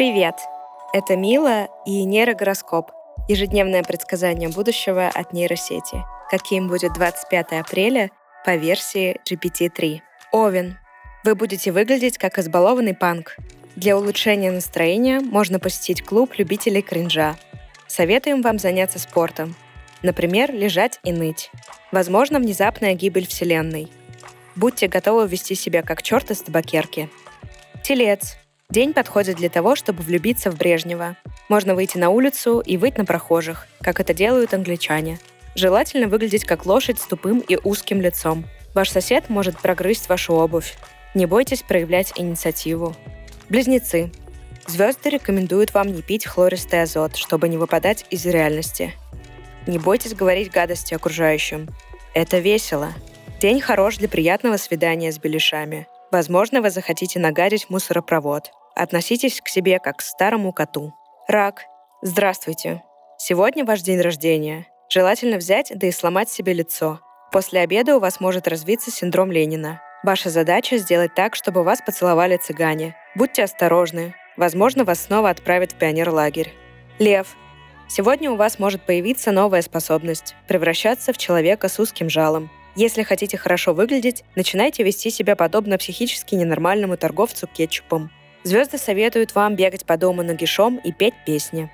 Привет! Это Мила и нейрогороскоп – ежедневное предсказание будущего от нейросети. Каким будет 25 апреля по версии GPT-3. Овен. Вы будете выглядеть как избалованный панк. Для улучшения настроения можно посетить клуб любителей кринжа. Советуем вам заняться спортом. Например, лежать и ныть. Возможно, внезапная гибель Вселенной. Будьте готовы вести себя как черт из табакерки. Телец. День подходит для того, чтобы влюбиться в Брежнева. Можно выйти на улицу и выть на прохожих, как это делают англичане. Желательно выглядеть как лошадь с тупым и узким лицом. Ваш сосед может прогрызть вашу обувь. Не бойтесь проявлять инициативу. Близнецы. Звезды рекомендуют вам не пить хлористый азот, чтобы не выпадать из реальности. Не бойтесь говорить гадости окружающим. Это весело. День хорош для приятного свидания с беляшами. Возможно, вы захотите нагадить мусоропровод. Относитесь к себе как к старому коту. Рак. Здравствуйте. Сегодня ваш день рождения. Желательно взять, да и сломать себе лицо. После обеда у вас может развиться синдром Ленина. Ваша задача сделать так, чтобы вас поцеловали цыгане. Будьте осторожны. Возможно, вас снова отправят в пионерлагерь. Лев. Сегодня у вас может появиться новая способность – превращаться в человека с узким жалом. Если хотите хорошо выглядеть, начинайте вести себя подобно психически ненормальному торговцу кетчупом. Звезды советуют вам бегать по дому нагишом и петь песни.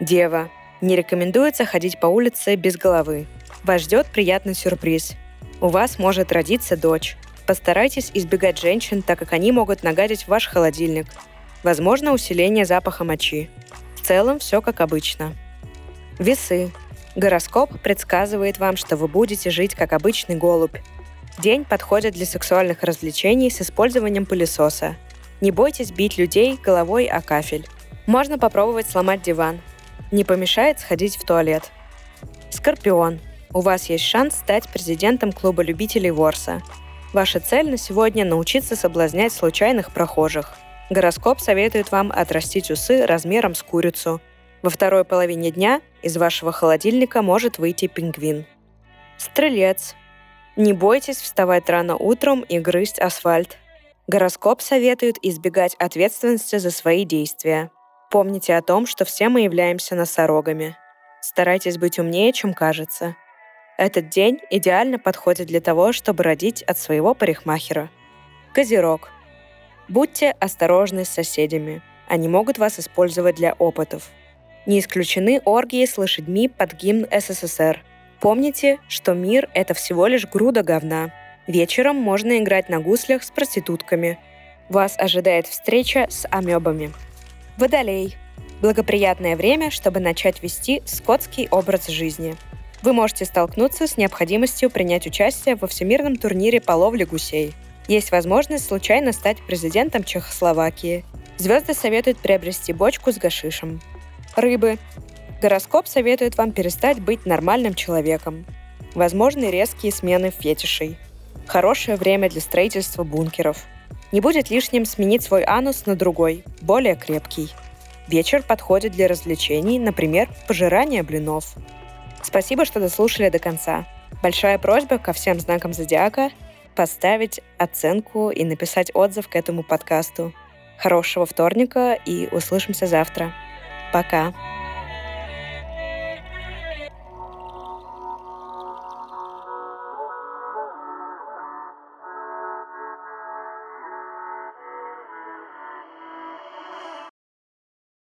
Дева. Не рекомендуется ходить по улице без головы. Вас ждет приятный сюрприз. У вас может родиться дочь. Постарайтесь избегать женщин, так как они могут нагадить ваш холодильник. Возможно, усиление запаха мочи. В целом все как обычно. Весы. Гороскоп предсказывает вам, что вы будете жить как обычный голубь. День подходит для сексуальных развлечений с использованием пылесоса – не бойтесь бить людей головой о кафель. Можно попробовать сломать диван. Не помешает сходить в туалет. Скорпион. У вас есть шанс стать президентом клуба любителей ворса. Ваша цель на сегодня – научиться соблазнять случайных прохожих. Гороскоп советует вам отрастить усы размером с курицу. Во второй половине дня из вашего холодильника может выйти пингвин. Стрелец. Не бойтесь вставать рано утром и грызть асфальт. Гороскоп советует избегать ответственности за свои действия. Помните о том, что все мы являемся носорогами. Старайтесь быть умнее, чем кажется. Этот день идеально подходит для того, чтобы родить от своего парикмахера. Козерог. Будьте осторожны с соседями. Они могут вас использовать для опытов. Не исключены оргии с лошадьми под гимн СССР. Помните, что мир — это всего лишь груда говна, Вечером можно играть на гуслях с проститутками. Вас ожидает встреча с амебами. Водолей. Благоприятное время, чтобы начать вести скотский образ жизни. Вы можете столкнуться с необходимостью принять участие во всемирном турнире по ловле гусей. Есть возможность случайно стать президентом Чехословакии. Звезды советуют приобрести бочку с гашишем. Рыбы. Гороскоп советует вам перестать быть нормальным человеком. Возможны резкие смены фетишей – Хорошее время для строительства бункеров. Не будет лишним сменить свой анус на другой, более крепкий. Вечер подходит для развлечений, например, пожирания блинов. Спасибо, что дослушали до конца. Большая просьба ко всем знакам зодиака поставить оценку и написать отзыв к этому подкасту. Хорошего вторника и услышимся завтра. Пока.